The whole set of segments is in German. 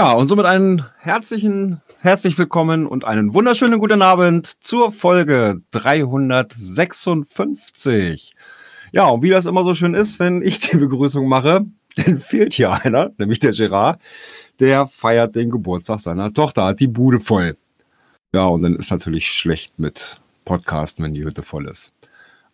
Ja, und somit einen herzlichen, herzlich willkommen und einen wunderschönen guten Abend zur Folge 356. Ja, und wie das immer so schön ist, wenn ich die Begrüßung mache, dann fehlt hier einer, nämlich der Gerard, der feiert den Geburtstag seiner Tochter, hat die Bude voll. Ja, und dann ist natürlich schlecht mit Podcasten, wenn die Hütte voll ist.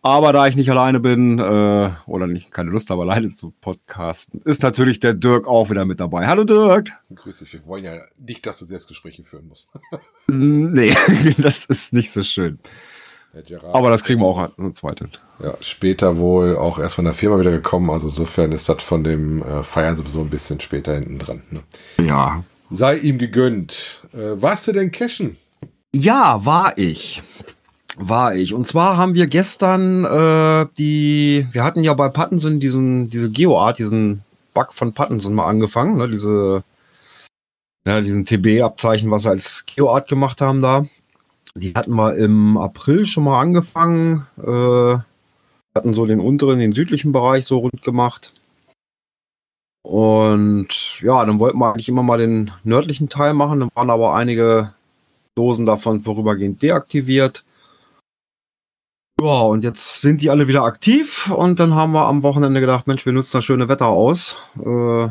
Aber da ich nicht alleine bin äh, oder nicht keine Lust habe, alleine zu podcasten, ist natürlich der Dirk auch wieder mit dabei. Hallo Dirk. Grüß dich. Wir wollen ja nicht, dass du Selbstgespräche führen musst. nee, das ist nicht so schön. Aber das kriegen wir auch so zweit hin. Ja, später wohl auch erst von der Firma wieder gekommen. Also insofern ist das von dem äh, Feiern sowieso ein bisschen später hinten dran. Ne? Ja. Sei ihm gegönnt. Äh, warst du denn cashen? Ja, war ich war ich. Und zwar haben wir gestern äh, die, wir hatten ja bei Pattensen diesen, diese GeoArt, diesen Bug von Pattensen mal angefangen, ne, diese, ja, diesen TB-Abzeichen, was sie als GeoArt gemacht haben da. Die hatten wir im April schon mal angefangen, äh, hatten so den unteren, den südlichen Bereich so rund gemacht. Und ja, dann wollten wir eigentlich immer mal den nördlichen Teil machen. Dann waren aber einige Dosen davon vorübergehend deaktiviert. Ja, und jetzt sind die alle wieder aktiv und dann haben wir am Wochenende gedacht, Mensch, wir nutzen das schöne Wetter aus. Äh,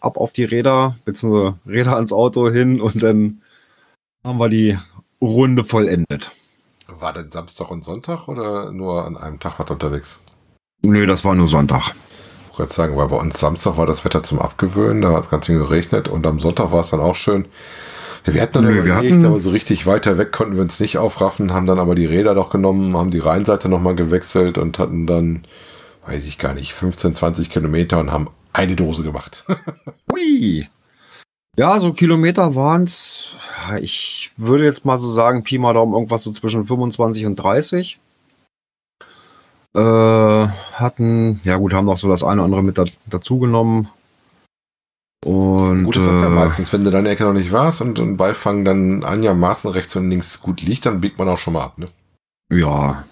ab auf die Räder, beziehungsweise Räder ans Auto hin und dann haben wir die Runde vollendet. War denn Samstag und Sonntag oder nur an einem Tag was unterwegs? Nö, das war nur Sonntag. Ich wollte sagen, weil bei uns Samstag war das Wetter zum Abgewöhnen, da hat es ganz schön geregnet und am Sonntag war es dann auch schön. Wir hatten dann überlegt, wir hatten, aber so richtig weiter weg konnten wir uns nicht aufraffen, haben dann aber die Räder doch genommen, haben die Rheinseite nochmal gewechselt und hatten dann, weiß ich gar nicht, 15, 20 Kilometer und haben eine Dose gemacht. Hui! Ja, so Kilometer waren es, ich würde jetzt mal so sagen, Pi mal Daumen irgendwas so zwischen 25 und 30. Äh, hatten, ja gut, haben noch so das eine oder andere mit da, dazu genommen. Und, gut ist das ja äh, meistens, wenn du deine Ecke noch nicht warst und ein Beifang dann einigermaßen rechts und links gut liegt, dann biegt man auch schon mal ab, ne? Ja.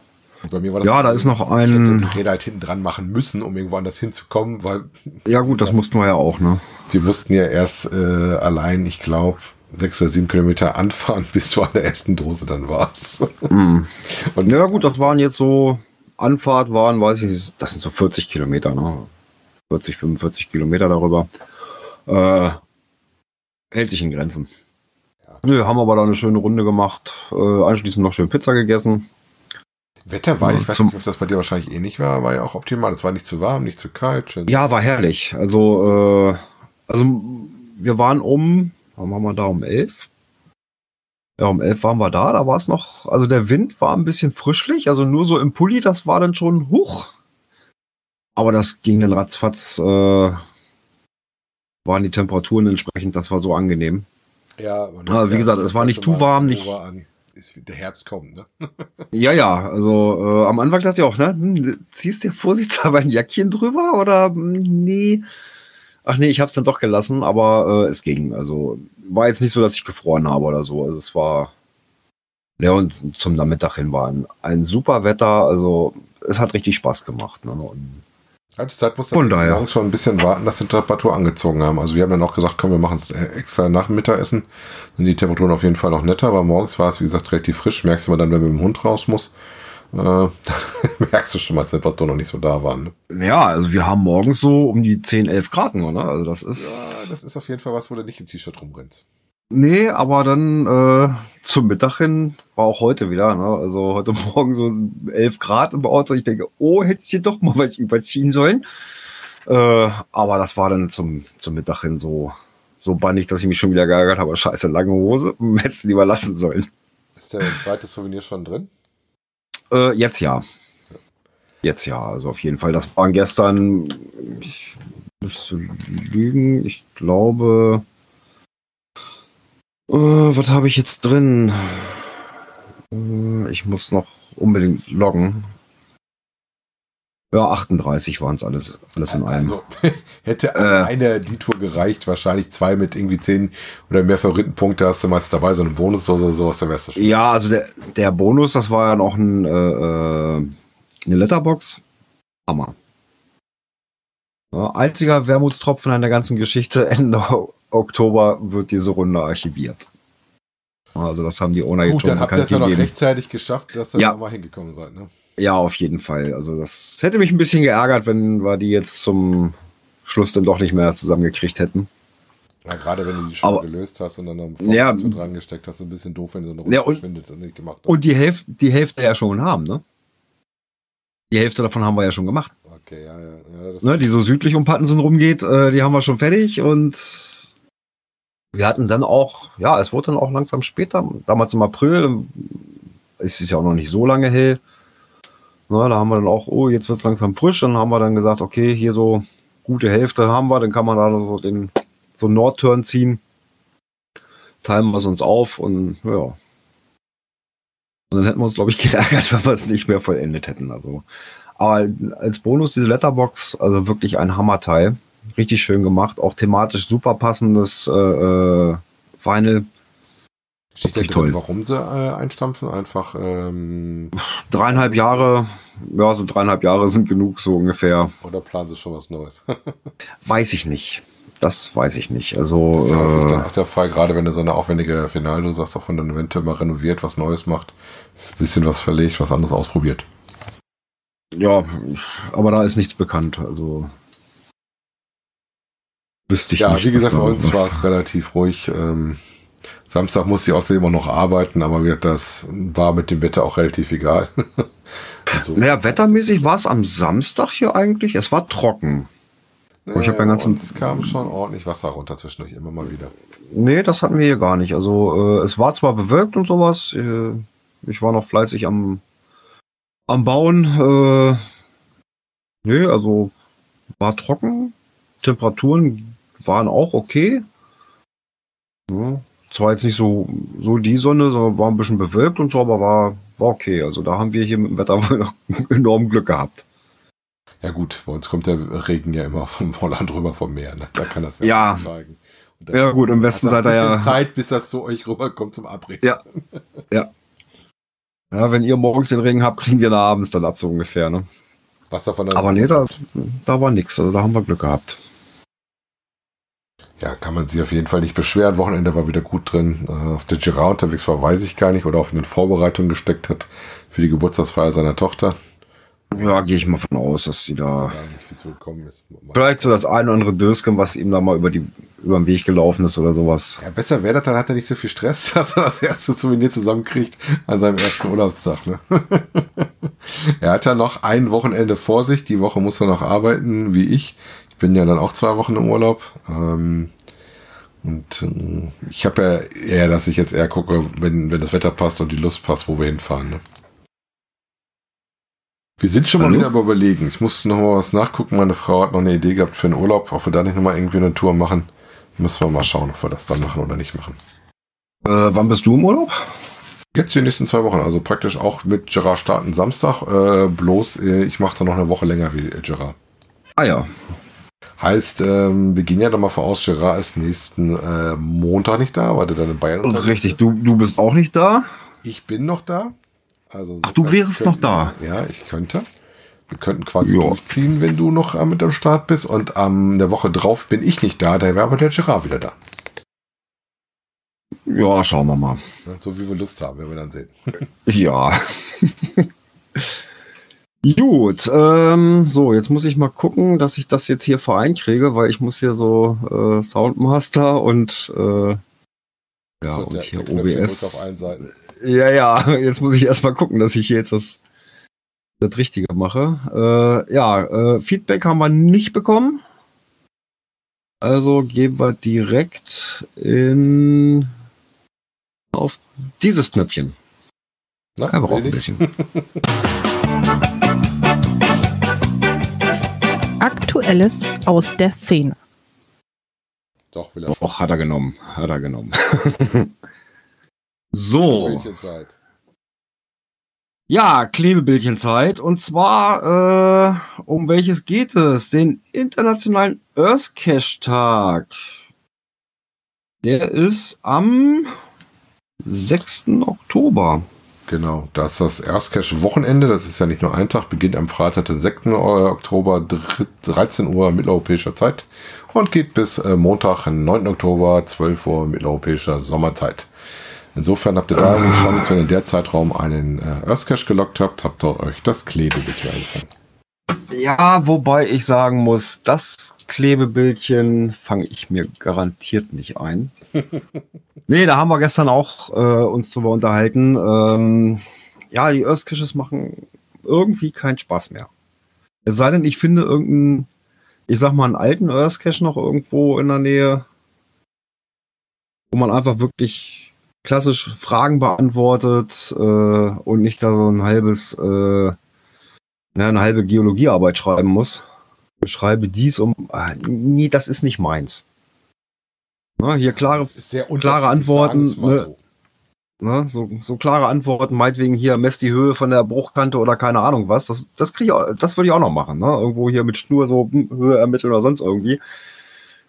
Und bei mir war das ja, da ist noch ein. Ich hätte halt hinten dran machen müssen, um irgendwo anders hinzukommen, weil. Ja, gut, das mussten wir ja auch, ne? Wir mussten ja erst äh, allein, ich glaube, sechs oder sieben Kilometer anfahren, bis du an der ersten Dose dann warst. Mm. Und ja, gut, das waren jetzt so. Anfahrt waren, weiß ich, das sind so 40 Kilometer, ne? 40, 45 Kilometer darüber. Äh, hält sich in Grenzen. Ja. Nö, haben aber da eine schöne Runde gemacht. Äh, anschließend noch schön Pizza gegessen. Wetter war, ich weiß nicht, ob das bei dir wahrscheinlich ähnlich eh war, war ja auch optimal. Es war nicht zu warm, nicht zu kalt. Schön. Ja, war herrlich. Also, äh, also wir waren um, wann waren wir da? Um elf? Ja, um elf waren wir da. Da war es noch, also der Wind war ein bisschen frischlich, also nur so im Pulli, das war dann schon hoch. Aber das ging dann ratzfatz. Äh, waren die Temperaturen entsprechend, das war so angenehm. Ja, aber wie gesagt, es war nicht zu warm, nicht. Ist, der Herbst kommt, ne? ja, ja, also äh, am Anfang dachte ich auch, ne, hm, ziehst dir vorsichtshalber ein Jackchen drüber oder hm, nee? Ach nee, ich hab's dann doch gelassen, aber äh, es ging. Also war jetzt nicht so, dass ich gefroren habe oder so. Also es war ja und zum Nachmittag hin war ein, ein super Wetter. Also es hat richtig Spaß gemacht. Ne? Und die Zeit muss dann schon ein bisschen warten, dass die Temperatur angezogen haben. Also wir haben dann auch gesagt, komm, wir machen es extra nach dem Mittagessen. Sind die Temperaturen auf jeden Fall noch netter, aber morgens war es, wie gesagt, relativ frisch. Merkst du mal dann, wenn man mit dem Hund raus muss, äh, merkst du schon mal, dass die Temperaturen noch nicht so da waren. Ne? Ja, also wir haben morgens so um die 10, 11 Grad, oder? Also das ist. Ja, das ist auf jeden Fall was, wo du nicht im T-Shirt rumrennst. Nee, aber dann äh, zum Mittag hin war auch heute wieder. Ne? Also heute Morgen so 11 Grad im Auto. Ich denke, oh, hätte ich hier doch mal was überziehen sollen. Äh, aber das war dann zum, zum Mittag hin so, so bannig, dass ich mich schon wieder geärgert habe. Scheiße, lange Hose. Hättest du lieber lassen sollen. Ist der zweite Souvenir schon drin? Äh, jetzt ja. Jetzt ja, also auf jeden Fall. Das waren gestern, ich müsste lügen, ich glaube, äh, was habe ich jetzt drin? Äh, ich muss noch unbedingt loggen. Ja, 38 waren es alles, alles in allem. Also, hätte äh, eine die Tour gereicht, wahrscheinlich zwei mit irgendwie 10 oder mehr Favoritenpunkte hast du meist dabei, so einen Bonus oder sowas, der wärst du schon. Ja, also der, der Bonus, das war ja noch ein, äh, äh eine Letterbox. Hammer. Ja, einziger Wermutstropfen an der ganzen Geschichte, Ende Oktober wird diese Runde archiviert. Also das haben die Owner Gut, dann habt ihr es ja noch rechtzeitig geschafft, dass ihr ja. mal hingekommen seid, ne? Ja, auf jeden Fall. Also das hätte mich ein bisschen geärgert, wenn wir die jetzt zum Schluss dann doch nicht mehr zusammengekriegt hätten. Ja, gerade wenn du die schon Aber, gelöst hast und dann noch ein ja, dran gesteckt hast, ein bisschen doof, wenn so eine Runde ja, und, verschwindet und nicht gemacht hast. Und die Hälfte, die Hälfte ja schon haben, ne? Die Hälfte davon haben wir ja schon gemacht. Okay, ja, ja. ja ne, die so südlich um Pattensen rumgeht, äh, die haben wir schon fertig und wir hatten dann auch, ja, es wurde dann auch langsam später, damals im April, es ist ja auch noch nicht so lange hell. Na, da haben wir dann auch, oh, jetzt wird es langsam frisch. Dann haben wir dann gesagt, okay, hier so gute Hälfte haben wir, dann kann man da so den so Nordturn ziehen. Teilen wir es uns auf und ja. Und dann hätten wir uns, glaube ich, geärgert, wenn wir es nicht mehr vollendet hätten. Also, aber als Bonus diese Letterbox, also wirklich ein Hammerteil. Richtig schön gemacht, auch thematisch super passendes äh, äh, Final. Steht ja toll. warum sie äh, einstampfen? Einfach ähm, dreieinhalb Jahre, ja, so dreieinhalb Jahre sind genug, so ungefähr. Oder planen sie schon was Neues? weiß ich nicht. Das weiß ich nicht. Also, das ist ja äh, dann auch der Fall, gerade wenn du so eine aufwendige Finale, du sagst, auch wenn dann eventuell mal renoviert, was Neues macht, bisschen was verlegt, was anderes ausprobiert. Ja, aber da ist nichts bekannt. Also wüsste ich ja, nicht. Ja, wie gesagt, bei uns war es relativ ruhig. Ähm, Samstag musste ich außerdem immer noch arbeiten, aber das war mit dem Wetter auch relativ egal. so. Naja, wettermäßig war es am Samstag hier eigentlich. Es war trocken. Naja, ich habe ganzen. Es kam schon ordentlich Wasser runter zwischendurch, immer mal wieder. Nee, das hatten wir hier gar nicht. Also, äh, es war zwar bewölkt und sowas. Äh, ich war noch fleißig am, am Bauen. Äh, nee, also war trocken. Temperaturen waren auch okay. Ja, zwar jetzt nicht so, so die Sonne, sondern war ein bisschen bewölkt und so, aber war, war okay. Also da haben wir hier mit dem Wetter wohl noch enorm Glück gehabt. Ja gut, bei uns kommt der Regen ja immer vom Holland rüber vom Meer. Ne? Da kann das ja, ja. zeigen. Ja gut, im Westen seid ihr ja... Zeit, bis das zu euch rüberkommt zum Abregen. Ja, ja. Ja, wenn ihr morgens den Regen habt, kriegen wir da abends dann ab, so ungefähr. Ne? Was davon dann Aber nee, da, da war nichts. Also da haben wir Glück gehabt ja, kann man sich auf jeden Fall nicht beschweren. Wochenende war wieder gut drin. Äh, auf der Girard unterwegs war, weiß ich gar nicht, oder auf eine Vorbereitung gesteckt hat für die Geburtstagsfeier seiner Tochter. Ja, gehe ich mal von aus, dass sie da. Vielleicht so das ein oder andere Dösken, was ihm da mal über, die, über den Weg gelaufen ist oder sowas. Ja, besser wäre das, dann hat er nicht so viel Stress, dass er das erste Souvenir zusammenkriegt an seinem ersten Urlaubstag. Ne? er hat ja noch ein Wochenende vor sich. Die Woche muss er noch arbeiten, wie ich bin ja dann auch zwei Wochen im Urlaub. Ähm, und äh, ich habe ja eher, dass ich jetzt eher gucke, wenn, wenn das Wetter passt und die Lust passt, wo wir hinfahren. Ne? Wir sind schon Hallo? mal wieder überlegen. Ich muss noch mal was nachgucken. Meine Frau hat noch eine Idee gehabt für einen Urlaub, ob wir da nicht noch mal irgendwie eine Tour machen. Müssen wir mal schauen, ob wir das dann machen oder nicht machen. Äh, wann bist du im Urlaub? Jetzt die nächsten zwei Wochen, also praktisch auch mit Gerard starten Samstag. Äh, bloß äh, ich mache da noch eine Woche länger wie Gerard. Ah ja, Heißt, ähm, wir gehen ja dann mal voraus, Gerard ist nächsten äh, Montag nicht da, weil der dann in Bayern unterwegs Richtig, du, du bist auch nicht da? Ich bin noch da. Also Ach, du wärst könnten, noch da? Ja, ich könnte. Wir könnten quasi jo. durchziehen, wenn du noch mit am Start bist. Und am ähm, der Woche drauf bin ich nicht da, da wäre aber der Gerard wieder da. Ja, schauen wir mal. So wie wir Lust haben, werden wir dann sehen. ja. Gut, ähm, so, jetzt muss ich mal gucken, dass ich das jetzt hier vereinkriege, weil ich muss hier so äh, Soundmaster und äh, ja, so, und der, hier der OBS. Ja, ja, jetzt muss ich erstmal gucken, dass ich hier jetzt das, das Richtige mache. Äh, ja, äh, Feedback haben wir nicht bekommen. Also gehen wir direkt in auf dieses Knöpfchen. Na, er braucht ein bisschen. Aktuelles aus der Szene. Doch, will er. Doch, hat er genommen. Hat er genommen. so. Ja, Klebebildchenzeit. Und zwar, äh, um welches geht es? Den Internationalen Earthcache-Tag. Der ist am 6. Oktober. Genau, das ist das Erstcash-Wochenende. Das ist ja nicht nur ein Tag, beginnt am Freitag, den 6. Oktober, 13 Uhr mitteleuropäischer Zeit und geht bis äh, Montag, 9. Oktober, 12 Uhr mitteleuropäischer Sommerzeit. Insofern habt ihr da Chance, wenn ihr in der Zeitraum einen äh, Earthcache gelockt habt, habt ihr euch das Klebebildchen eingefangen. Ja, wobei ich sagen muss, das Klebebildchen fange ich mir garantiert nicht ein. Nee, da haben wir gestern auch äh, uns drüber unterhalten. Ähm, ja, die Earthcaches machen irgendwie keinen Spaß mehr. Es sei denn, ich finde irgendeinen, ich sag mal, einen alten Earthcache noch irgendwo in der Nähe, wo man einfach wirklich klassisch Fragen beantwortet äh, und nicht da so ein halbes, äh, eine halbe Geologiearbeit schreiben muss. Beschreibe dies um. Ah, nee, das ist nicht meins. Na, hier klare, klare Antworten. Ne, so. Ne, so, so klare Antworten, meinetwegen hier messt die Höhe von der Bruchkante oder keine Ahnung was. Das, das ich, das würde ich auch noch machen. Ne? Irgendwo hier mit Schnur so hm, Höhe ermitteln oder sonst irgendwie.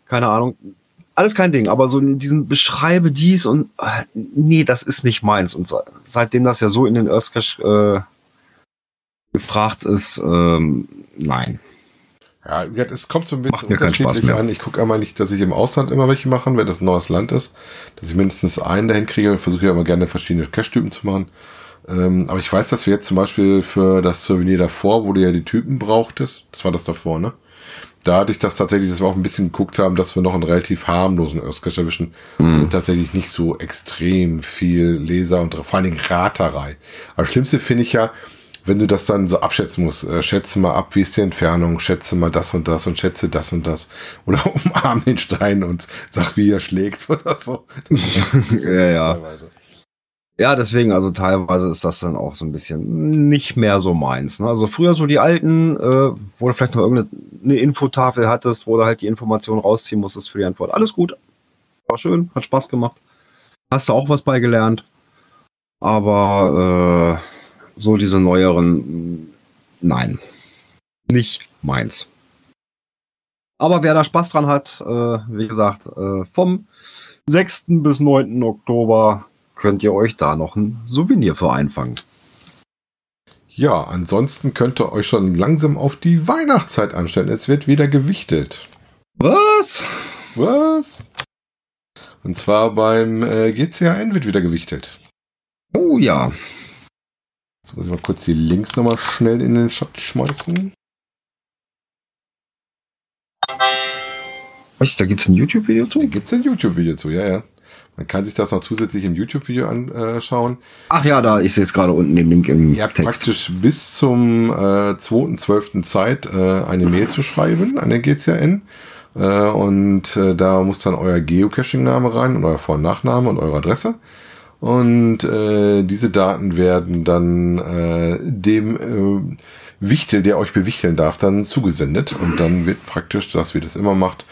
Keine Ahnung. Alles kein Ding, aber so in diesen beschreibe dies und äh, nee, das ist nicht meins. Und seitdem das ja so in den Earthcache äh, gefragt ist, ähm, nein. Ja, es kommt so ein bisschen unterschiedlich an. Ich gucke einmal nicht, dass ich im Ausland immer welche mache, wenn das ein neues Land ist, dass ich mindestens einen dahin kriege. Ich versuche ja immer gerne verschiedene Cash-Typen zu machen. Ähm, aber ich weiß, dass wir jetzt zum Beispiel für das Souvenir davor, wo du ja die Typen brauchtest, das war das davor, ne? Da hatte ich das tatsächlich, dass wir auch ein bisschen geguckt haben, dass wir noch einen relativ harmlosen Earthcache erwischen mhm. und tatsächlich nicht so extrem viel Leser und vor allen Dingen Raterei. Aber das Schlimmste finde ich ja, wenn du das dann so abschätzen musst, äh, schätze mal ab, wie ist die Entfernung, schätze mal das und das und schätze das und das. Oder umarm den Stein und sag, wie er schlägt oder so. ja, ja. Ja, deswegen, also teilweise ist das dann auch so ein bisschen nicht mehr so meins. Ne? Also früher so die alten, äh, wo du vielleicht noch irgendeine Infotafel hattest, wo du halt die Information rausziehen musstest für die Antwort. Alles gut. War schön, hat Spaß gemacht. Hast du auch was beigelernt. Aber äh, so diese neueren, nein, nicht meins. Aber wer da Spaß dran hat, äh, wie gesagt, äh, vom 6. bis 9. Oktober könnt ihr euch da noch ein Souvenir für einfangen. Ja, ansonsten könnt ihr euch schon langsam auf die Weihnachtszeit anstellen. Es wird wieder gewichtet. Was? Was? Und zwar beim äh, GCAN wird wieder gewichtet. Oh ja. Jetzt muss ich mal kurz die Links nochmal schnell in den Chat schmeißen. Was? Da gibt es ein YouTube-Video zu? Da gibt es ein YouTube-Video zu, ja, ja. Man kann sich das noch zusätzlich im YouTube-Video anschauen. Ach ja, da, sehe es gerade unten den Link im Ihr habt Text. praktisch bis zum äh, 2.12. Zeit, äh, eine Mail zu schreiben an den GCN. Äh, und äh, da muss dann euer Geocaching-Name rein und euer Vor- und Nachname und eure Adresse. Und äh, diese Daten werden dann äh, dem äh, Wichtel, der euch bewichteln darf, dann zugesendet. Und dann wird praktisch, dass wir das immer macht,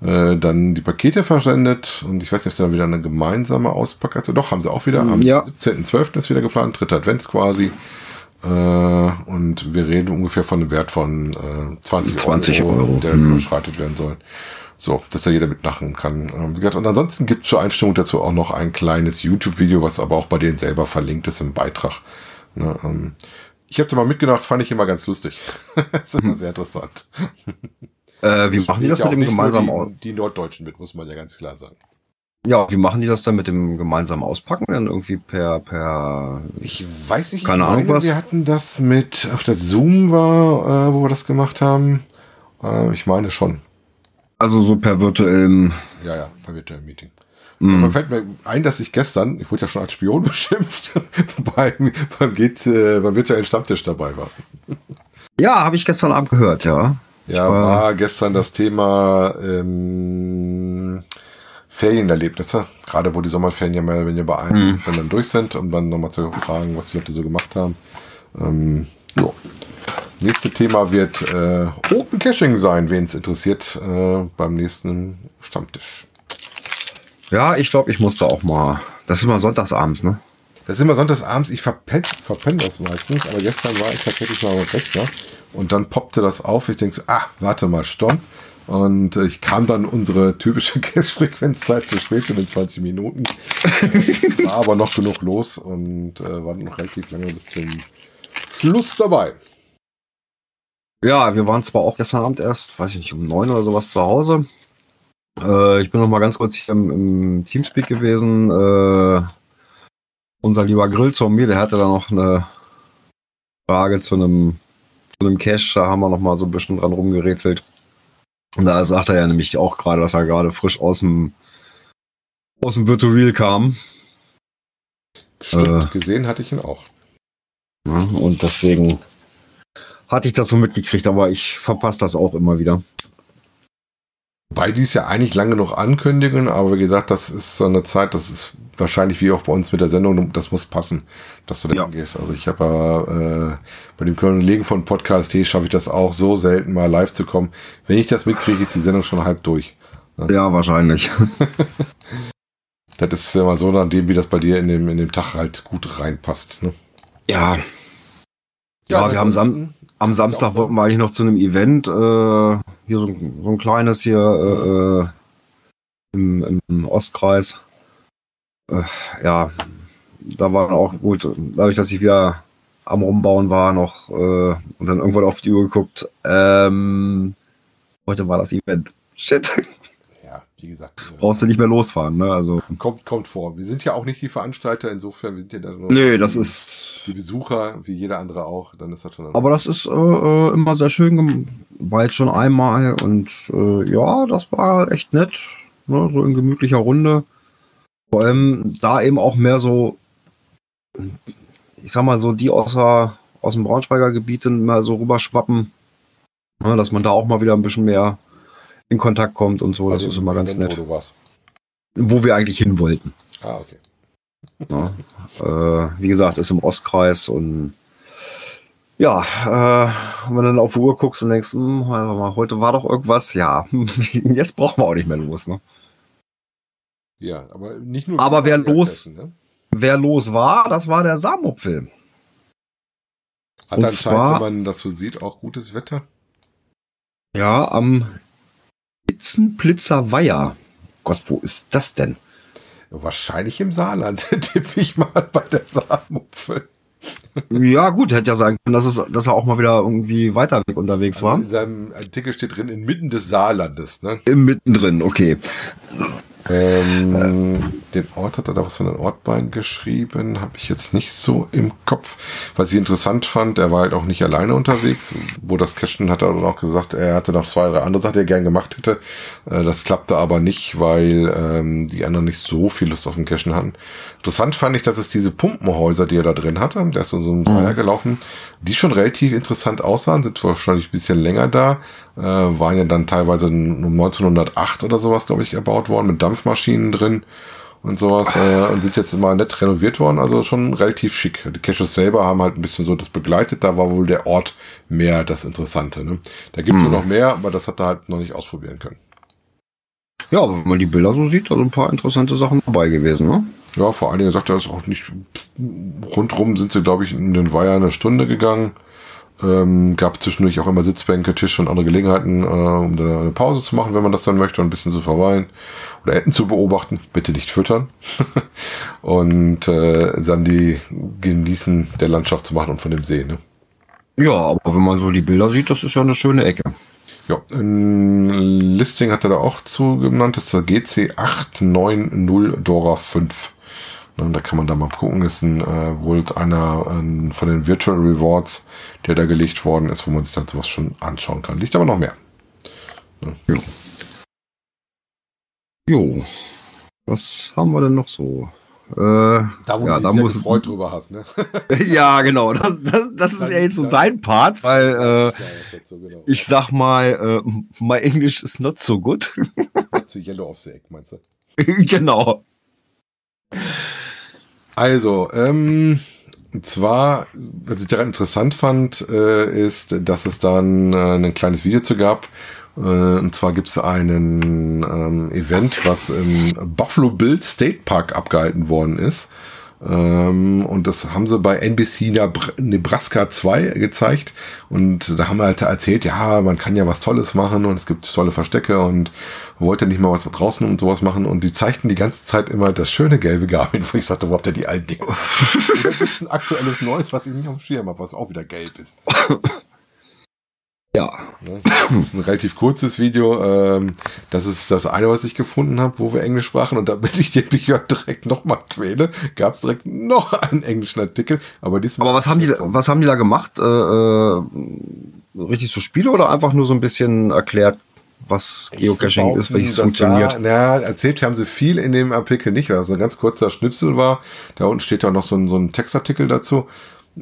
äh, dann die Pakete versendet. Und ich weiß nicht, ob es dann wieder eine gemeinsame Auspackkarte. Doch, haben sie auch wieder. Am ja. 17.12. ist wieder geplant, dritter Advents quasi. Äh, und wir reden ungefähr von einem Wert von äh, 20, 20 Euro, Euro, der hm. überschreitet werden soll. So, dass da jeder mitmachen kann. Ähm, und ansonsten gibt es zur Einstimmung dazu auch noch ein kleines YouTube-Video, was aber auch bei denen selber verlinkt ist im Beitrag. Ne, ähm, ich habe da mal mitgedacht, fand ich immer ganz lustig. ist immer sehr interessant. Äh, wie machen die das mit dem gemeinsamen? Die, die Norddeutschen mit, muss man ja ganz klar sagen. Ja, wie machen die das dann mit dem gemeinsamen Auspacken? Dann irgendwie per, per. Ich weiß nicht, keine Ahnung was. Wir hatten das mit, auf der Zoom war, äh, wo wir das gemacht haben. Äh, ich meine schon. Also so per virtuellem. Ja, ja, per virtuellem Meeting. Mm. Man fällt mir ein, dass ich gestern, ich wurde ja schon als Spion beschimpft, beim, beim, geht, äh, beim virtuellen Stammtisch dabei war. Ja, habe ich gestern Abend gehört, ja. Ja, war, war, gestern das Thema ähm, Ferienerlebnisse. Gerade wo die Sommerferien ja mehr, wenn ihr bei einem mm. dann durch sind, um dann nochmal zu fragen, was die Leute so gemacht haben. Ähm, jo. Nächste Thema wird äh, Open Caching sein, wen es interessiert, äh, beim nächsten Stammtisch. Ja, ich glaube, ich musste auch mal. Das ist immer sonntagsabends, ne? Das ist immer sonntagsabends. Ich verpenne verpenn das meistens, aber gestern war ich tatsächlich mal am Rechner und dann poppte das auf. Ich denke so, ah, warte mal, Storm. Und äh, ich kam dann unsere typische Cash-Frequenzzeit zu spät in den 20 Minuten. war aber noch genug los und äh, war noch relativ lange bis zum Schluss dabei. Ja, wir waren zwar auch gestern Abend erst, weiß ich nicht, um neun oder sowas zu Hause. Äh, ich bin noch mal ganz kurz hier im, im Teamspeak gewesen. Äh, unser lieber Grillzombie, der hatte da noch eine Frage zu einem, zu einem Cache. Da haben wir noch mal so ein bisschen dran rumgerätselt. Und da sagt er ja nämlich auch gerade, dass er gerade frisch aus dem aus dem Virtual kam. Stimmt, äh, gesehen hatte ich ihn auch. Und deswegen hatte ich das so mitgekriegt, aber ich verpasse das auch immer wieder. Bei dies ja eigentlich lange noch ankündigen, aber wie gesagt, das ist so eine Zeit, das ist wahrscheinlich wie auch bei uns mit der Sendung, das muss passen, dass du da ja. gehst. Also ich habe äh, bei dem Kollegen von Podcast T schaffe ich das auch so selten mal live zu kommen. Wenn ich das mitkriege, ist die Sendung schon halb durch. Ne? Ja, wahrscheinlich. das ist immer so an dem, wie das bei dir in dem, in dem Tag halt gut reinpasst. Ne? Ja. Ja, ja wir haben Sam am Samstag wollten wir eigentlich noch zu einem Event, äh, hier so, so, ein kleines hier äh, äh im, im Ostkreis äh, ja, da war auch gut, dadurch, dass ich wieder am Rumbauen war noch äh, und dann irgendwann auf die Uhr geguckt, ähm, heute war das Event. Shit. Wie gesagt. Äh, Brauchst du nicht mehr losfahren, ne? Also. Kommt, kommt vor. Wir sind ja auch nicht die Veranstalter, insofern sind ja dann nur nee, das ist die Besucher, wie jeder andere auch, dann ist das schon. Aber das ist äh, äh immer sehr schön, jetzt schon einmal und äh, ja, das war echt nett, ne? so in gemütlicher Runde. Vor allem da eben auch mehr so, ich sag mal so, die aus, der, aus dem Braunschweiger Gebiet mal so rüberschwappen, ne, dass man da auch mal wieder ein bisschen mehr in Kontakt kommt und so. Also das ist immer ganz nett. Wo, du warst. wo wir eigentlich hin wollten. Ah, okay. Ja, äh, wie gesagt, ist im Ostkreis und ja, äh, wenn du dann auf die Uhr guckst und denkst, hm, mal, heute war doch irgendwas, ja, jetzt brauchen wir auch nicht mehr los. Ne? Ja, aber nicht nur. Aber wer los, ne? wer los war, das war der Samupfilm. Hat Und anscheinend, zwar, wenn man das so sieht, auch gutes Wetter? Ja, am Blitzenplitzer Weiher. Gott, wo ist das denn? Wahrscheinlich im Saarland, tippe ich mal bei der Samupfel. ja, gut, hätte ja sein können, dass, es, dass er auch mal wieder irgendwie weiter weg unterwegs also war. In seinem Artikel steht drin, inmitten des Saarlandes. Ne? Im Mittendrin, okay. Ähm, den Ort hat er da was von den Ortbein geschrieben, habe ich jetzt nicht so im Kopf. Was ich interessant fand, er war halt auch nicht alleine unterwegs. Wo das Cashen hat er dann auch gesagt, er hatte noch zwei, drei andere Sachen, die er gern gemacht hätte. Äh, das klappte aber nicht, weil ähm, die anderen nicht so viel Lust auf dem Cashen hatten. Interessant fand ich, dass es diese Pumpenhäuser, die er da drin hatte, der ist in so einem Dreier mhm. gelaufen, die schon relativ interessant aussahen, sind wahrscheinlich ein bisschen länger da, äh, waren ja dann teilweise um 1908 oder sowas, glaube ich, erbaut worden, mit Dampfmaschinen drin und sowas äh, und sind jetzt immer nett renoviert worden, also schon relativ schick. Die Caches selber haben halt ein bisschen so das begleitet, da war wohl der Ort mehr das Interessante. Ne? Da gibt es mhm. noch mehr, aber das hat er halt noch nicht ausprobieren können. Ja, wenn man die Bilder so sieht, also ein paar interessante Sachen dabei gewesen, ne? Ja, vor allen Dingen sagt er es auch nicht. Rundrum sind sie, glaube ich, in den Weiher eine Stunde gegangen. Ähm, gab zwischendurch auch immer Sitzbänke, Tische und andere Gelegenheiten, äh, um dann eine Pause zu machen, wenn man das dann möchte, und ein bisschen zu verweilen oder Enten zu beobachten. Bitte nicht füttern. und äh, dann die Genießen der Landschaft zu machen und von dem See. Ne? Ja, aber wenn man so die Bilder sieht, das ist ja eine schöne Ecke. Ja, ein Listing hat er da auch zugenannt, das ist der GC890 Dora 5. Ne, da kann man da mal gucken. Ist ein, äh, wohl einer äh, von den Virtual Rewards, der da gelegt worden ist, wo man sich dann sowas schon anschauen kann. Liegt aber noch mehr. Ne? Jo. jo. Was haben wir denn noch so? Äh, da, wo ja, du dich da muss, gefreut drüber hast, ne? ja, genau. Das, das, das ist ja jetzt so dein Part, weil äh, genau. ich sag mal, äh, my English is not so good. so yellow of the egg, meinst du? genau. Also, ähm, zwar, was ich daran interessant fand, äh, ist, dass es dann äh, ein kleines Video zu gab. Äh, und zwar gibt es einen ähm, Event, was im Buffalo Bill State Park abgehalten worden ist. Ähm, und das haben sie bei NBC Nebraska 2 gezeigt. Und da haben wir halt erzählt, ja, man kann ja was Tolles machen und es gibt tolle Verstecke und wollte nicht mal was draußen und sowas machen. Und die zeigten die ganze Zeit immer das schöne gelbe Garmin, wo ich sagte, wo habt ihr die alten Dinge? da gibt es ein aktuelles Neues, was ich nicht auf dem Schirm habe, was auch wieder gelb ist. Ja. Ne? Das ist ein relativ kurzes Video. Ähm, das ist das eine, was ich gefunden habe, wo wir Englisch sprachen. Und damit ich den Bücher direkt nochmal quäle, gab es direkt noch einen englischen Artikel. Aber diesmal. Aber was haben die, was haben die da gemacht? Äh, äh, richtig so Spiele oder einfach nur so ein bisschen erklärt, was Geocaching ist, wie es funktioniert? Na, erzählt haben sie viel in dem Artikel nicht, weil es ein ganz kurzer Schnipsel war. Da unten steht da noch so ein, so ein Textartikel dazu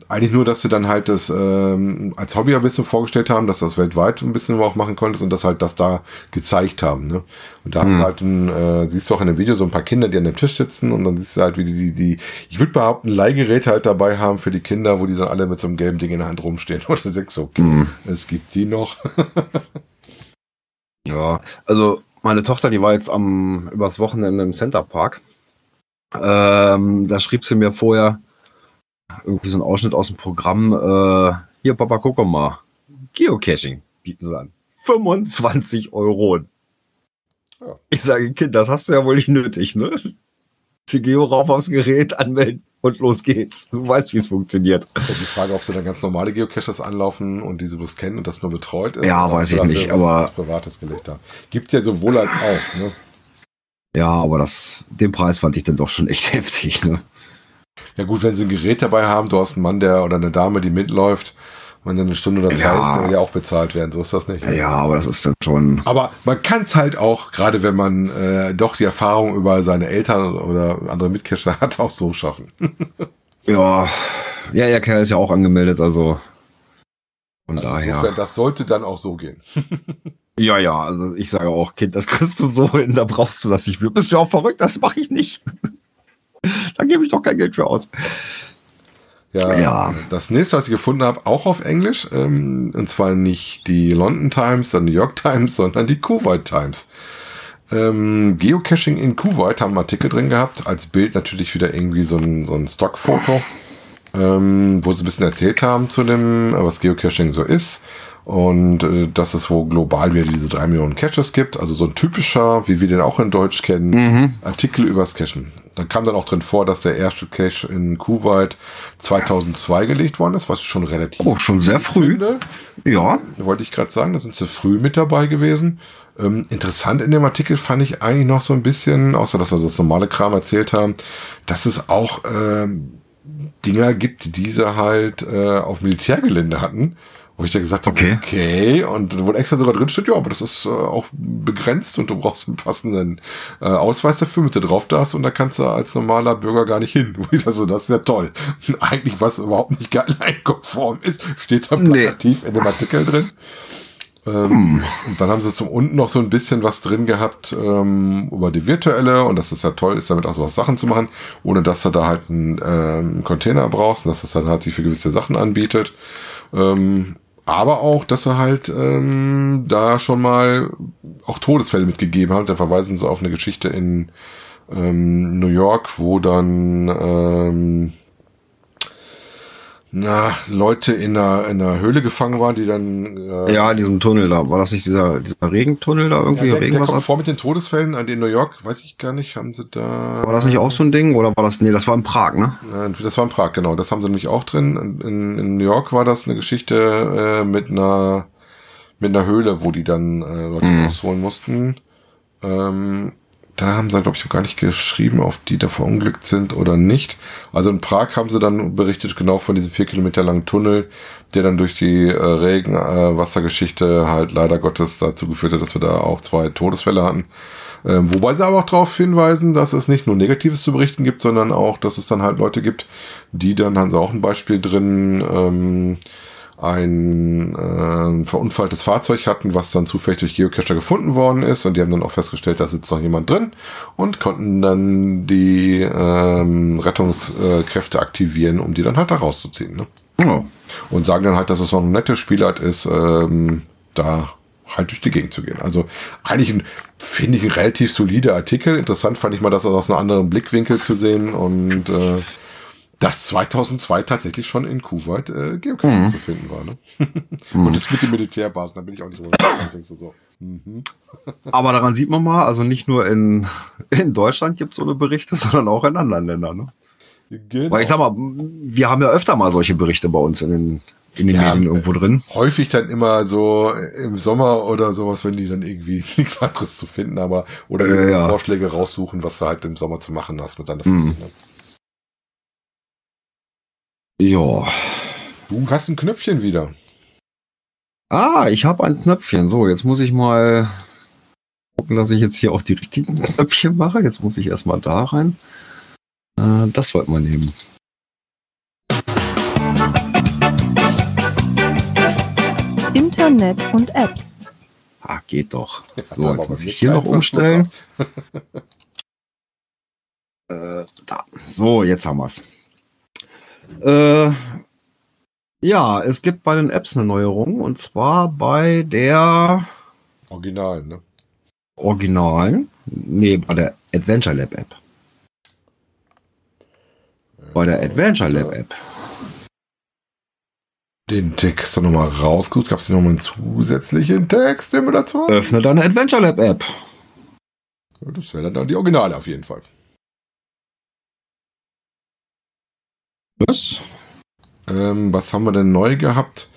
eigentlich nur, dass sie dann halt das ähm, als Hobby ein bisschen vorgestellt haben, dass das weltweit ein bisschen auch machen konntest und das halt das da gezeigt haben. Ne? Und da hm. hast du halt ein, äh, siehst du auch in dem Video so ein paar Kinder, die an dem Tisch sitzen und dann siehst du halt, wie die, die, die ich würde behaupten, Leihgeräte halt dabei haben für die Kinder, wo die dann alle mit so einem gelben Ding in der Hand rumstehen. Oder sechs, okay, hm. es gibt sie noch. ja, also meine Tochter, die war jetzt am übers Wochenende im Center Park. Ähm, da schrieb sie mir vorher, irgendwie so ein Ausschnitt aus dem Programm. Äh, hier, Papa, guck mal. Geocaching bieten sie an. 25 Euro. Ja. Ich sage, Kind, das hast du ja wohl nicht nötig, ne? Die Geo rauf aufs Gerät, anmelden und los geht's. Du weißt, wie es funktioniert. Ja die Frage, ob sie dann ganz normale Geocaches anlaufen und diese bloß kennen und das nur betreut ist. Ja, weiß ich nicht, aber. Das privates gelegt haben. Gibt ja sowohl als auch, ne? Ja, aber das, den Preis fand ich dann doch schon echt heftig, ne? Ja gut, wenn sie ein Gerät dabei haben, du hast einen Mann, der oder eine Dame, die mitläuft, wenn dann eine Stunde oder zwei ja. ist, der ja auch bezahlt werden. So ist das nicht. Ja, aber das ist dann schon. Aber man kann es halt auch, gerade wenn man äh, doch die Erfahrung über seine Eltern oder andere Mitcacher hat, auch so schaffen. ja, ja, ja, Kerl ist ja auch angemeldet, also von also daher. Insofern, das sollte dann auch so gehen. ja, ja, also ich sage auch, Kind, das kriegst du so hin, da brauchst du das nicht. Bist du auch verrückt? Das mache ich nicht. da gebe ich doch kein Geld für aus. Ja, ja, das nächste, was ich gefunden habe, auch auf Englisch, ähm, und zwar nicht die London Times, der New York Times, sondern die Kuwait Times. Ähm, Geocaching in Kuwait haben einen Artikel drin gehabt, als Bild natürlich wieder irgendwie so ein, so ein Stockfoto, ähm, wo sie ein bisschen erzählt haben zu dem, was Geocaching so ist. Und äh, dass es wo global wieder diese drei Millionen Caches gibt. Also so ein typischer, wie wir den auch in Deutsch kennen, mhm. Artikel übers Cachen. Da kam dann auch drin vor, dass der erste Cache in Kuwait 2002 gelegt worden ist, was schon relativ. Oh, schon sehr früh. Finde. Ja. Wollte ich gerade sagen, da sind sie früh mit dabei gewesen. Ähm, interessant in dem Artikel fand ich eigentlich noch so ein bisschen, außer dass wir das normale Kram erzählt haben, dass es auch ähm, Dinger gibt, die sie halt äh, auf Militärgelände hatten wo ich dann gesagt habe, okay, okay. und wo extra sogar drin steht, ja, aber das ist äh, auch begrenzt und du brauchst einen passenden äh, Ausweis dafür, mit der drauf darfst und da kannst du als normaler Bürger gar nicht hin. Wo ich sage, so, das ist ja toll. Eigentlich, was überhaupt nicht guideline-konform ist, steht da plakativ nee. in dem Artikel drin. Ähm, hm. Und dann haben sie zum unten noch so ein bisschen was drin gehabt ähm, über die virtuelle und dass es ja toll ist, damit auch so was Sachen zu machen, ohne dass du da halt einen ähm, Container brauchst und dass das dann halt sich für gewisse Sachen anbietet. Ähm, aber auch, dass er halt ähm, da schon mal auch Todesfälle mitgegeben hat. Da verweisen sie auf eine Geschichte in ähm, New York, wo dann ähm, na, Leute in einer, in einer Höhle gefangen waren, die dann. Äh, ja, in diesem Tunnel da. War das nicht dieser, dieser Regentunnel da irgendwie? Ja, der, der kommt vor mit den Todesfällen an den New York, weiß ich gar nicht, haben sie da. War das nicht auch so ein Ding? Oder war das. Nee, das war in Prag, ne? Das war in Prag, genau. Das haben sie nämlich auch drin. In, in New York war das eine Geschichte äh, mit einer mit einer Höhle, wo die dann äh, Leute mhm. rausholen mussten. Ähm, da haben sie, glaube ich, gar nicht geschrieben, auf die da verunglückt sind oder nicht. Also in Prag haben sie dann berichtet genau von diesem vier Kilometer langen Tunnel, der dann durch die äh, Regenwassergeschichte äh, halt leider Gottes dazu geführt hat, dass wir da auch zwei Todesfälle hatten. Ähm, wobei sie aber auch darauf hinweisen, dass es nicht nur Negatives zu berichten gibt, sondern auch, dass es dann halt Leute gibt, die dann, haben sie auch ein Beispiel drin, ähm, ein äh, verunfalltes Fahrzeug hatten, was dann zufällig durch Geocacher gefunden worden ist und die haben dann auch festgestellt, da sitzt noch jemand drin und konnten dann die ähm, Rettungskräfte aktivieren, um die dann halt da rauszuziehen. Ne? Ja. Und sagen dann halt, dass es noch ein netter Spielart ist, ähm, da halt durch die Gegend zu gehen. Also eigentlich ein, finde ich, ein relativ solider Artikel. Interessant fand ich mal, das aus einem anderen Blickwinkel zu sehen und äh, dass 2002 tatsächlich schon in Kuwait äh, Geocaching mhm. zu finden war. Ne? mhm. Und jetzt mit den Militärbasen, da bin ich auch nicht so. so mhm. Aber daran sieht man mal, also nicht nur in, in Deutschland gibt es so eine Berichte, sondern auch in anderen Ländern. Ne? Genau. Weil ich sag mal, wir haben ja öfter mal solche Berichte bei uns in den, in den ja, Medien irgendwo drin. Häufig dann immer so im Sommer oder sowas, wenn die dann irgendwie nichts anderes zu finden, aber oder äh, ja. Vorschläge raussuchen, was du halt im Sommer zu machen hast mit deiner Familie. Mhm. Ja. Du hast ein Knöpfchen wieder. Ah, ich habe ein Knöpfchen. So, jetzt muss ich mal gucken, dass ich jetzt hier auch die richtigen Knöpfchen mache. Jetzt muss ich erstmal da rein. Äh, das wollten wir nehmen. Internet und Apps. Ah, geht doch. So, jetzt muss ich hier noch umstellen. äh, da. So, jetzt haben wir es. Äh, ja, es gibt bei den Apps eine Neuerung und zwar bei der Originalen, ne? Originalen? Nee, bei der Adventure Lab App. Bei der Adventure Lab App. Den Text dann nochmal rausgesucht. Gab es hier nochmal einen zusätzlichen Text, den wir dazu haben? Öffne deine Adventure Lab App. Das wäre dann die Originale auf jeden Fall. Was? Ähm, was haben wir denn neu gehabt?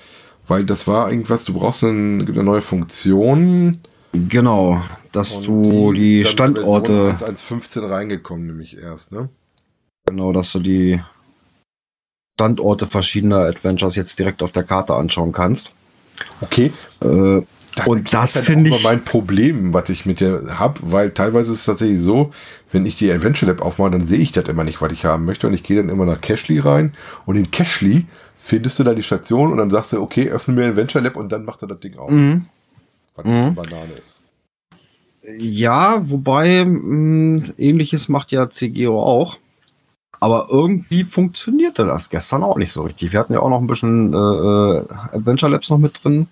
Weil das war irgendwas, du brauchst eine, eine neue Funktion. Genau, dass Und du die, die Standorte. 1.15 reingekommen, nämlich erst, ne? Genau, dass du die Standorte verschiedener Adventures jetzt direkt auf der Karte anschauen kannst. Okay. Äh, das und das finde ich mein Problem, was ich mit der habe, weil teilweise ist es tatsächlich so, wenn ich die Adventure Lab aufmache, dann sehe ich das immer nicht, was ich haben möchte und ich gehe dann immer nach Cashly rein und in Cashly findest du da die Station und dann sagst du, okay, öffne mir Adventure Lab und dann macht er das Ding auf. Mhm. Was mhm. Banane ist. Ja, wobei mh, mm, ähnliches macht ja CGO auch. Aber irgendwie funktionierte das gestern auch nicht so richtig. Wir hatten ja auch noch ein bisschen äh, äh Adventure Labs noch mit drin.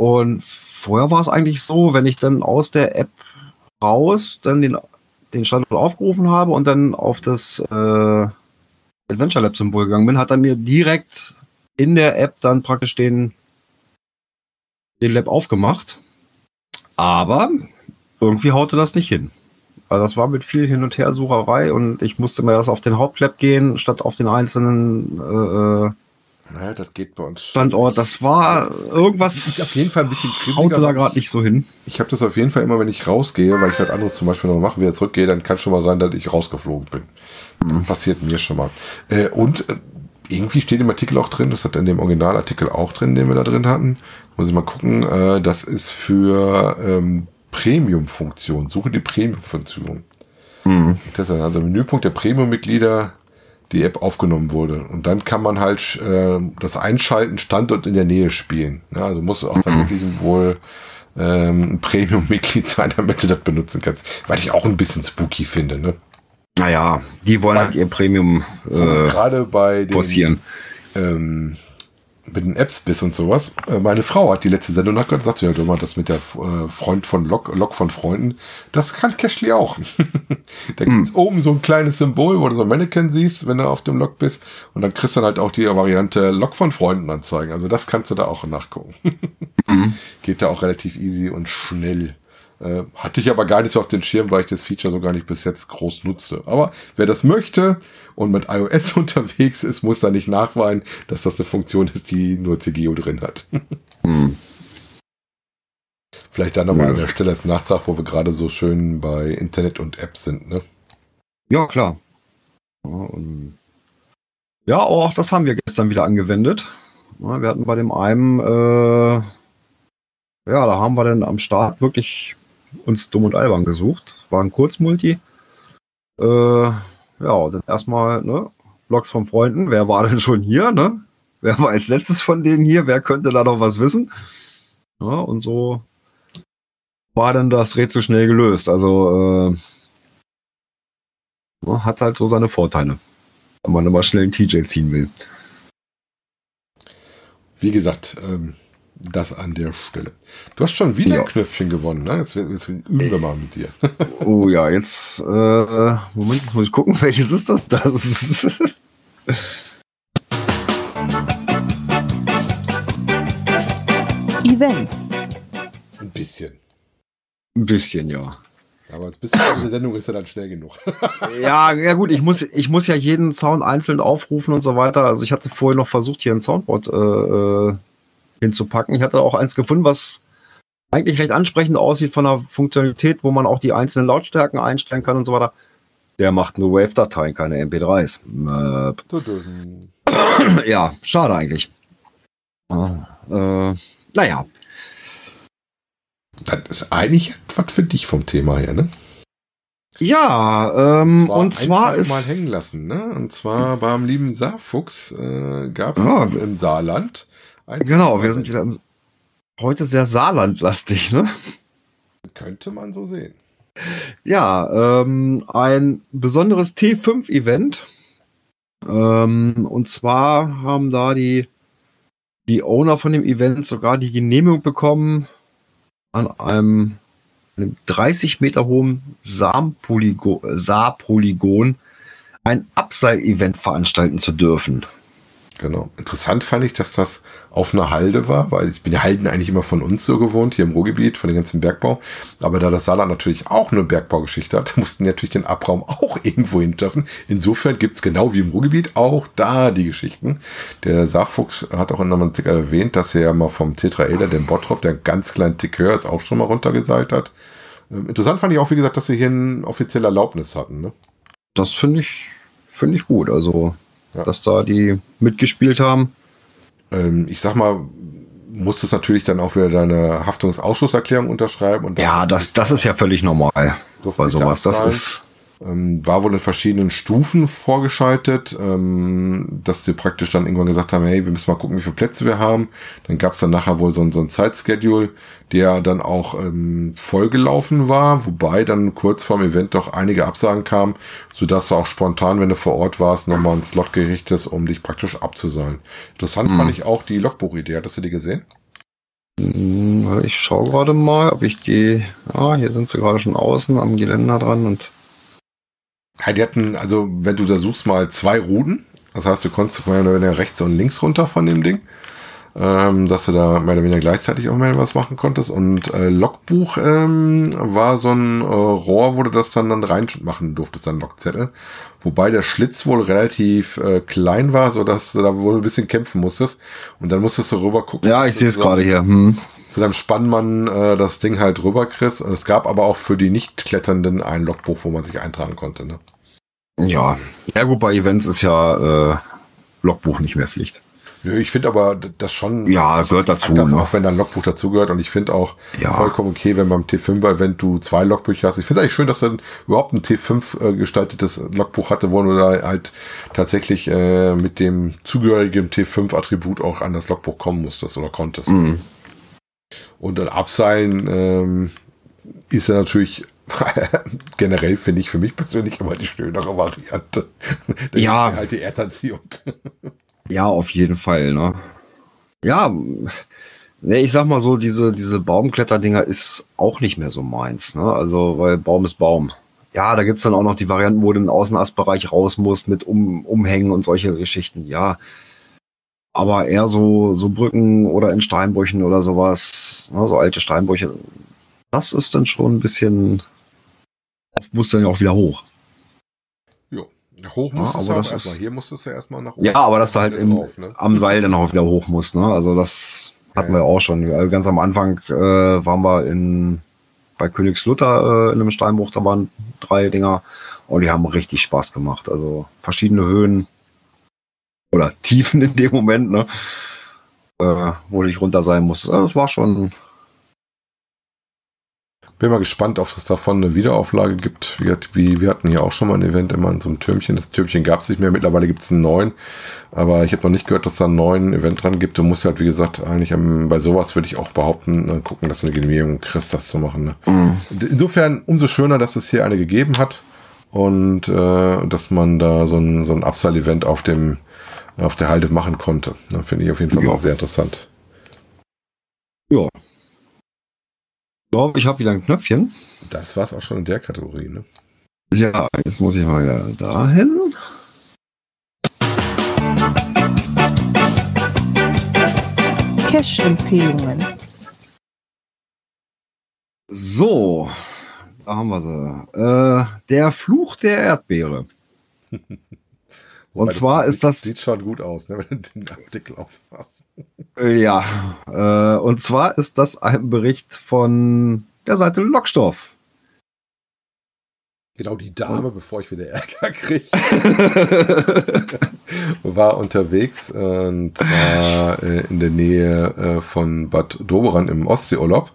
Und vorher war es eigentlich so, wenn ich dann aus der App raus dann den, den Standort aufgerufen habe und dann auf das äh, Adventure Lab Symbol gegangen bin, hat er mir direkt in der App dann praktisch den, den Lab aufgemacht. Aber irgendwie haute das nicht hin. Also das war mit viel Hin- und Her-Sucherei und ich musste mir das auf den Hauptlab gehen, statt auf den einzelnen äh, äh naja, das geht bei uns. Standort, das war irgendwas. Ist auf jeden Fall ein bisschen kribbeliger. da gerade nicht so hin. Ich habe das auf jeden Fall immer, wenn ich rausgehe, weil ich halt anderes zum Beispiel noch mache, wieder zurückgehe, dann kann schon mal sein, dass ich rausgeflogen bin. Mhm. Passiert mir schon mal. Äh, und äh, irgendwie steht im Artikel auch drin, das hat in dem Originalartikel auch drin, den wir da drin hatten. Muss ich mal gucken, äh, das ist für ähm, Premium-Funktion. Suche die Premium-Funktion. Mhm. Das ist also Menüpunkt der Premium-Mitglieder die App aufgenommen wurde. Und dann kann man halt äh, das Einschalten Standort in der Nähe spielen. Ja, also muss auch mhm. tatsächlich wohl ähm, ein Premium-Mitglied sein, damit du das benutzen kannst. Weil ich auch ein bisschen spooky finde, ne? Naja, die wollen halt ihr Premium äh, gerade bei den, Ähm, mit den Apps bist und sowas. Äh, meine Frau hat die letzte Sendung nachgehört und sagte, ja, du mal das mit der äh, Freund von Lok, Lok von Freunden. Das kann Cashly auch. da gibt's oben so ein kleines Symbol, wo du so ein Mannequin siehst, wenn du auf dem Lok bist. Und dann kriegst du dann halt auch die Variante Lok von Freunden anzeigen. Also das kannst du da auch nachgucken. mhm. Geht da auch relativ easy und schnell. Äh, hatte ich aber gar nicht so auf den Schirm, weil ich das Feature so gar nicht bis jetzt groß nutze. Aber wer das möchte und mit iOS unterwegs ist, muss da nicht nachweinen, dass das eine Funktion ist, die nur CGO drin hat. hm. Vielleicht dann nochmal ja. an der Stelle als Nachtrag, wo wir gerade so schön bei Internet und Apps sind, ne? Ja, klar. Ja, auch das haben wir gestern wieder angewendet. Wir hatten bei dem einen, äh, ja, da haben wir dann am Start wirklich uns dumm und albern gesucht. War ein Kurzmulti. Äh, ja, dann erstmal, ne, Blogs von Freunden. Wer war denn schon hier, ne? wer war als letztes von denen hier, wer könnte da noch was wissen? Ja, und so war dann das Rätsel schnell gelöst. Also äh, hat halt so seine Vorteile, wenn man immer schnell einen TJ ziehen will. Wie gesagt, ähm, das an der Stelle. Du hast schon wieder ja. ein Knöpfchen gewonnen, ne? Jetzt, jetzt üben wir mal mit dir. oh ja, jetzt, äh, Moment, jetzt muss ich gucken, welches ist das? Das ist. Events. Ein bisschen. Ein bisschen, ja. Aber ein bisschen eine Sendung ist ja dann schnell genug. ja, ja gut, ich muss, ich muss ja jeden Sound einzeln aufrufen und so weiter. Also ich hatte vorher noch versucht, hier ein Soundboard äh, äh hinzupacken. Ich hatte auch eins gefunden, was eigentlich recht ansprechend aussieht von der Funktionalität, wo man auch die einzelnen Lautstärken einstellen kann und so weiter. Der macht nur Wave-Dateien, keine MP3s. Äh, ja, schade eigentlich. Äh, naja. Das ist eigentlich etwas für dich vom Thema her, ne? Ja, ähm, und zwar ist mal hängen lassen, ne? Und zwar beim lieben Saarfuchs äh, gab es ja. im Saarland Genau, wir sind wieder im, heute sehr Saarlandlastig, ne? Könnte man so sehen. Ja, ähm, ein besonderes T5-Event. Ähm, und zwar haben da die, die Owner von dem Event sogar die Genehmigung bekommen, an einem, einem 30 Meter hohen Saarpolygon ein Abseil-Event veranstalten zu dürfen. Genau. Interessant fand ich, dass das auf einer Halde war, weil ich bin ja Halden eigentlich immer von uns so gewohnt, hier im Ruhrgebiet, von dem ganzen Bergbau. Aber da das Saarland natürlich auch eine Bergbaugeschichte hat, mussten natürlich den Abraum auch irgendwo hin dürfen. Insofern gibt's genau wie im Ruhrgebiet auch da die Geschichten. Der Saarfuchs hat auch in einem Artikel erwähnt, dass er ja mal vom Tetraeder, dem Bottrop, der ganz kleinen Tick höher ist, auch schon mal runtergeseilt hat. Ähm, interessant fand ich auch, wie gesagt, dass sie hier eine offizielle Erlaubnis hatten. Ne? Das finde ich, finde ich gut. Also ja. dass da die mitgespielt haben. Ähm, ich sag mal, musstest natürlich dann auch wieder deine Haftungsausschusserklärung unterschreiben. Und ja, das, das ist ja völlig normal. Bei sowas, das ist. Ähm, war wohl in verschiedenen Stufen vorgeschaltet, ähm, dass die praktisch dann irgendwann gesagt haben, hey, wir müssen mal gucken, wie viele Plätze wir haben. Dann gab es dann nachher wohl so, ein, so ein Zeitschedule, der dann auch ähm, vollgelaufen war, wobei dann kurz vorm Event doch einige Absagen kamen, sodass du auch spontan, wenn du vor Ort warst, nochmal ins Slot gerichtet um dich praktisch abzuseilen. Interessant hm. fand ich auch die Logbuchidee. Hattest du die gesehen? Hm, ich schaue gerade mal, ob ich die. Ah, hier sind sie gerade schon außen am Geländer dran und ja, die hatten, also wenn du da suchst, mal zwei Ruden. Das heißt, du konntest mehr oder weniger rechts und links runter von dem Ding. Ähm, dass du da mehr oder weniger gleichzeitig auch mehr was machen konntest. Und äh, Logbuch ähm, war so ein äh, Rohr, wo du das dann, dann reinmachen durftest, dann Logzettel. Wobei der Schlitz wohl relativ äh, klein war, so dass du da wohl ein bisschen kämpfen musstest. Und dann musstest du rüber gucken. Ja, ich sehe es gerade hier. Hm zu deinem Spannmann äh, das Ding halt rüber kriegst. Und es gab aber auch für die Nicht-Kletternden ein Logbuch, wo man sich eintragen konnte. Ne? Ja, ja gut, bei Events ist ja äh, Logbuch nicht mehr Pflicht. Ich finde aber das schon. Ja, gehört dazu. Anders, ne? Auch wenn da ein Logbuch dazugehört. Und ich finde auch ja. vollkommen okay, wenn beim T5-Event du zwei Logbücher hast. Ich finde es eigentlich schön, dass dann überhaupt ein T5 äh, gestaltetes Logbuch hatte, wo du da halt tatsächlich äh, mit dem zugehörigen T5-Attribut auch an das Logbuch kommen musstest oder konntest. Mhm. Und ein Abseilen ähm, ist ja natürlich generell, finde ich für mich persönlich immer die schönere Variante. ja. Halt die Erdanziehung. ja, auf jeden Fall. Ne? Ja, ne, ich sag mal so, diese, diese Baumkletterdinger ist auch nicht mehr so meins. Ne? Also, weil Baum ist Baum. Ja, da gibt es dann auch noch die Varianten, wo du in den Außenastbereich raus musst mit um, Umhängen und solche Geschichten. Ja, aber eher so, so Brücken oder in Steinbrüchen oder sowas, ne, so alte Steinbrüche. Das ist dann schon ein bisschen, muss dann ja auch wieder hoch. Jo, hoch muss ja, aber das erstmal. Hier musstest du erstmal nach oben. Ja, aber dass du halt im, drauf, ne? am Seil dann auch wieder hoch musst, ne? Also das hatten ja. wir auch schon. Also ganz am Anfang äh, waren wir in bei Königslutter äh, in einem Steinbruch, da waren drei Dinger und die haben richtig Spaß gemacht. Also verschiedene Höhen, oder Tiefen in dem Moment, ne? Äh, wo ich runter sein muss. Also, das war schon. bin mal gespannt, ob es davon eine Wiederauflage gibt. Wie, wir hatten hier auch schon mal ein Event immer in so einem Türmchen. Das Türmchen gab es nicht mehr. Mittlerweile gibt es einen neuen. Aber ich habe noch nicht gehört, dass da einen neuen Event dran gibt. Du musst halt, wie gesagt, eigentlich am, bei sowas würde ich auch behaupten, äh, gucken, dass du eine Genehmigung kriegst, das zu machen. Ne? Mhm. Insofern umso schöner, dass es hier eine gegeben hat und äh, dass man da so ein, so ein Upsell-Event auf dem auf der Halde machen konnte. Ne? Finde ich auf jeden Fall ja. sehr interessant. Ja, glaube, ich habe wieder ein Knöpfchen. Das war es auch schon in der Kategorie, ne? Ja, jetzt muss ich mal wieder dahin. Cash-Empfehlungen. So, da haben wir sie. Äh, der Fluch der Erdbeere. Und zwar ist das. Sieht schon gut aus, ne, wenn du den Artikel aufpasst. Ja, äh, und zwar ist das ein Bericht von der Seite Lockstoff. Genau, die Dame, oh. bevor ich wieder Ärger kriege, war unterwegs und zwar äh, in der Nähe äh, von Bad Doberan im Ostseeurlaub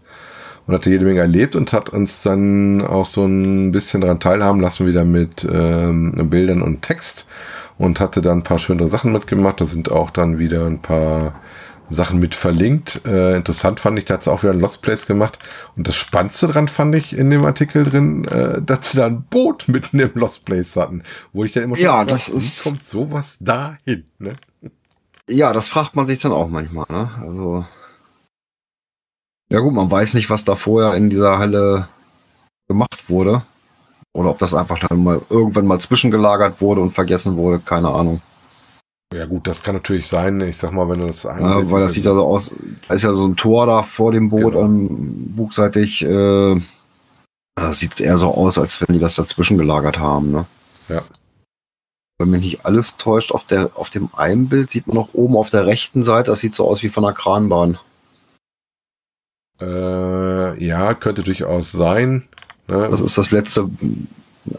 und hatte jede Menge erlebt und hat uns dann auch so ein bisschen daran teilhaben lassen, wieder mit ähm, Bildern und Text und hatte dann ein paar schöne Sachen mitgemacht. Da sind auch dann wieder ein paar Sachen mit verlinkt. Äh, interessant fand ich, da hat sie auch wieder ein Lost Place gemacht. Und das Spannendste dran fand ich in dem Artikel drin, äh, dass sie da ein Boot mitten im Lost Place hatten. Wo ich dann immer ja, schon das ist, wie kommt sowas dahin? Ne? Ja, das fragt man sich dann auch manchmal. Ne? Also ja gut, man weiß nicht, was da vorher in dieser Halle gemacht wurde. Oder ob das einfach dann mal irgendwann mal zwischengelagert wurde und vergessen wurde, keine Ahnung. Ja gut, das kann natürlich sein. Ich sag mal, wenn du das ja, Weil das sieht ja so aus, da ist ja so ein Tor da vor dem Boot genau. ähm, bugseitig. Äh, das sieht eher so aus, als wenn die das dazwischen gelagert haben. Ne? Ja. Wenn mich nicht alles täuscht, auf, der, auf dem einen Bild sieht man noch oben auf der rechten Seite, das sieht so aus wie von einer Kranbahn. Äh, ja, könnte durchaus sein. Ne? Das ist das letzte,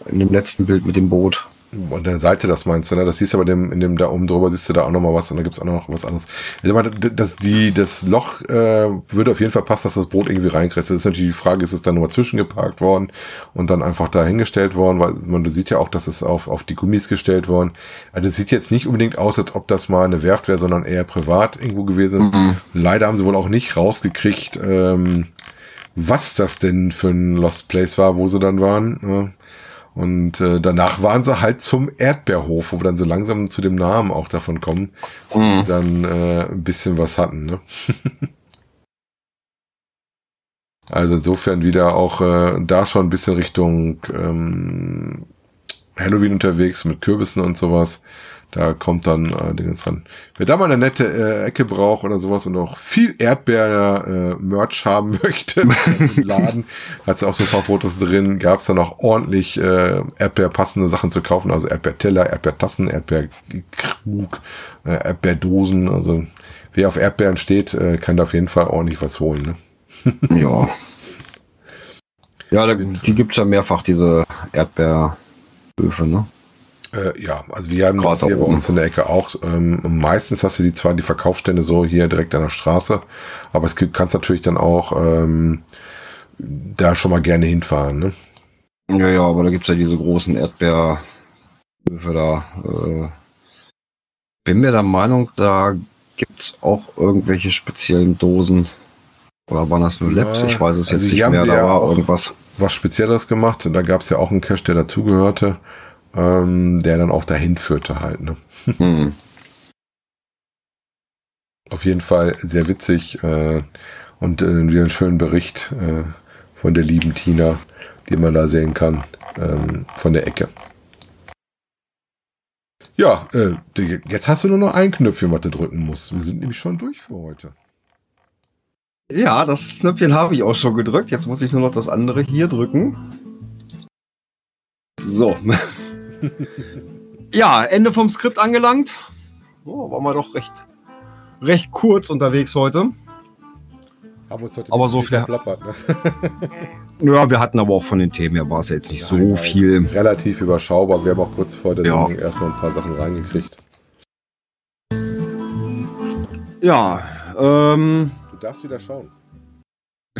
in dem letzten Bild mit dem Boot. An der Seite, das meinst du, ne? Das siehst du aber dem, in dem da oben drüber, siehst du da auch nochmal was und da gibt's auch noch was anderes. Ich meine, das, die, das Loch äh, würde auf jeden Fall passen, dass das Boot irgendwie reinkriegt. Das ist natürlich die Frage, ist es dann nochmal zwischengeparkt worden und dann einfach da hingestellt worden, weil man du sieht ja auch, dass es auf, auf die Gummis gestellt worden. Also es sieht jetzt nicht unbedingt aus, als ob das mal eine Werft wäre, sondern eher privat irgendwo gewesen ist. Mhm. Leider haben sie wohl auch nicht rausgekriegt, ähm, was das denn für ein Lost Place war, wo sie dann waren. Und äh, danach waren sie halt zum Erdbeerhof, wo wir dann so langsam zu dem Namen auch davon kommen, mhm. dann äh, ein bisschen was hatten. Ne? also insofern wieder auch äh, da schon ein bisschen Richtung ähm, Halloween unterwegs mit Kürbissen und sowas. Da kommt dann äh, Dingens dran. Wer da mal eine nette äh, Ecke braucht oder sowas und auch viel Erdbeer-Merch äh, haben möchte im Laden, hat auch so ein paar Fotos drin. Gab es dann auch ordentlich äh, Erdbeer-passende Sachen zu kaufen, also Erdbeerteller, Erdbeertassen, Erdbeerkrug, äh, Erdbeerdosen. Also wer auf Erdbeeren steht, äh, kann da auf jeden Fall ordentlich was holen. Ne? ja. Ja, da, die gibt's ja mehrfach, diese Erdbeerhöfe, ne? Äh, ja, also wir haben das hier bei uns in der Ecke auch. Ähm, meistens hast du die zwar die Verkaufsstände so hier direkt an der Straße, aber es gibt, kannst natürlich dann auch ähm, da schon mal gerne hinfahren. Ne? Ja, ja, aber da gibt es ja diese großen Erdbeerhöfe da. Äh, bin mir der Meinung, da gibt es auch irgendwelche speziellen Dosen. Oder waren das nur Labs? ich weiß es also jetzt nicht mehr. Da war irgendwas. Was Spezielles gemacht. Da gab es ja auch einen Cache, der dazugehörte ähm, der dann auch dahin führte halt. Ne? Hm. Auf jeden Fall sehr witzig äh, und äh, wieder einen schönen Bericht äh, von der lieben Tina, die man da sehen kann, ähm, von der Ecke. Ja, äh, jetzt hast du nur noch ein Knöpfchen, was du drücken musst. Wir sind nämlich schon durch für heute. Ja, das Knöpfchen habe ich auch schon gedrückt. Jetzt muss ich nur noch das andere hier drücken. So. ja, Ende vom Skript angelangt. Oh, waren wir doch recht, recht kurz unterwegs heute. Aber, heute aber so viel. Plappert, ne? ja, wir hatten aber auch von den Themen her war es jetzt nicht Nein, so viel. Relativ überschaubar. Wir haben auch kurz vor der ja. Sendung erst noch ein paar Sachen reingekriegt. Ja, ähm. Du darfst wieder schauen.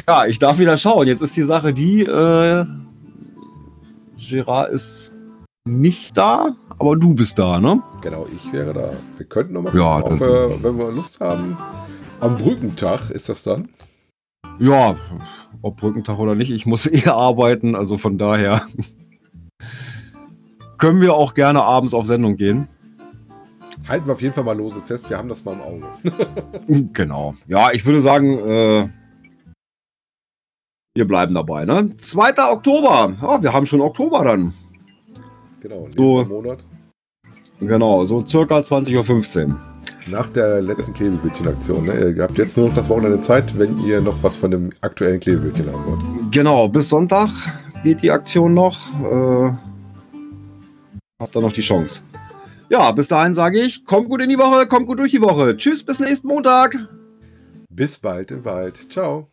Ja, ich darf wieder schauen. Jetzt ist die Sache die, äh, Gerard ist nicht da, aber du bist da, ne? Genau, ich wäre da. Wir könnten nochmal, Ja, auf, äh, wenn wir Lust haben. Am Brückentag ist das dann? Ja, ob Brückentag oder nicht, ich muss eh arbeiten, also von daher können wir auch gerne abends auf Sendung gehen. Halten wir auf jeden Fall mal lose fest, wir haben das mal im Auge. Genau. Ja, ich würde sagen, äh, wir bleiben dabei, ne? 2. Oktober. Ja, wir haben schon Oktober dann. Genau, nächster So. Monat. Genau, so circa 20.15 Uhr. Nach der letzten Klebebildchen-Aktion. Ne? Ihr habt jetzt nur noch das Wochenende Zeit, wenn ihr noch was von dem aktuellen Klebebildchen haben wollt. Genau, bis Sonntag geht die Aktion noch. Äh, habt ihr noch die Chance. Ja, bis dahin sage ich, kommt gut in die Woche, kommt gut durch die Woche. Tschüss, bis nächsten Montag. Bis bald im Wald. Ciao.